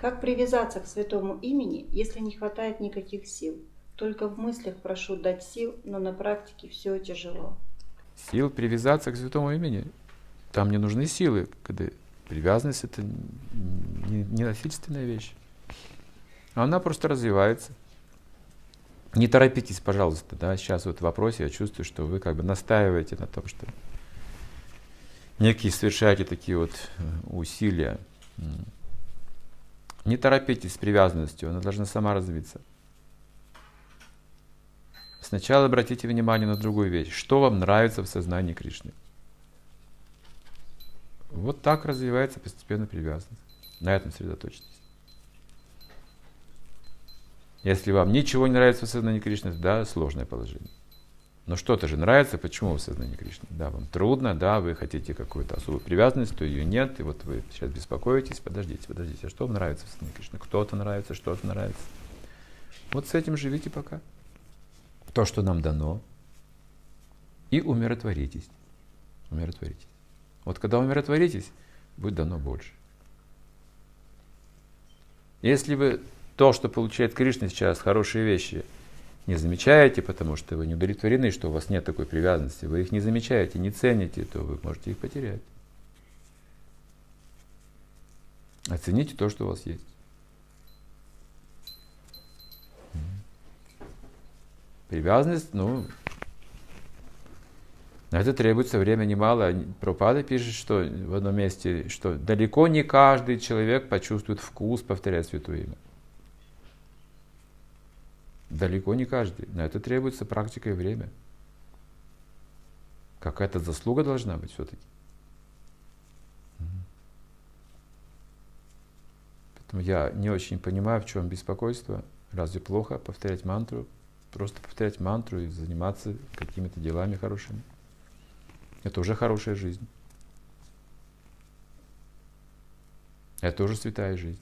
Как привязаться к святому имени, если не хватает никаких сил? Только в мыслях прошу дать сил, но на практике все тяжело. Сил привязаться к святому имени? Там не нужны силы, когда привязанность это не, насильственная вещь. Она просто развивается. Не торопитесь, пожалуйста, да, сейчас вот в вопросе я чувствую, что вы как бы настаиваете на том, что некие совершаете такие вот э, усилия. Не торопитесь с привязанностью, она должна сама развиться. Сначала обратите внимание на другую вещь. Что вам нравится в сознании Кришны? Вот так развивается постепенно привязанность. На этом сосредоточьтесь. Если вам ничего не нравится в сознании Кришны, да, сложное положение. Но что-то же нравится, почему в сознании Кришны? Да, вам трудно, да, вы хотите какую-то особую привязанность, то ее нет, и вот вы сейчас беспокоитесь, подождите, подождите, а что вам нравится в сознании Кришны? Кто-то нравится, что-то нравится. Вот с этим живите пока. То, что нам дано, и умиротворитесь. Умиротворитесь. Вот когда умиротворитесь, будет дано больше. Если вы то, что получает Кришна сейчас, хорошие вещи – не замечаете, потому что вы не удовлетворены, что у вас нет такой привязанности, вы их не замечаете, не цените, то вы можете их потерять. Оцените то, что у вас есть. Привязанность, ну, на это требуется время немало. Пропада пишет, что в одном месте, что далеко не каждый человек почувствует вкус повторять святое имя. Далеко не каждый. На это требуется практика и время. Какая-то заслуга должна быть все-таки. Поэтому я не очень понимаю, в чем беспокойство. Разве плохо повторять мантру? Просто повторять мантру и заниматься какими-то делами хорошими. Это уже хорошая жизнь. Это уже святая жизнь.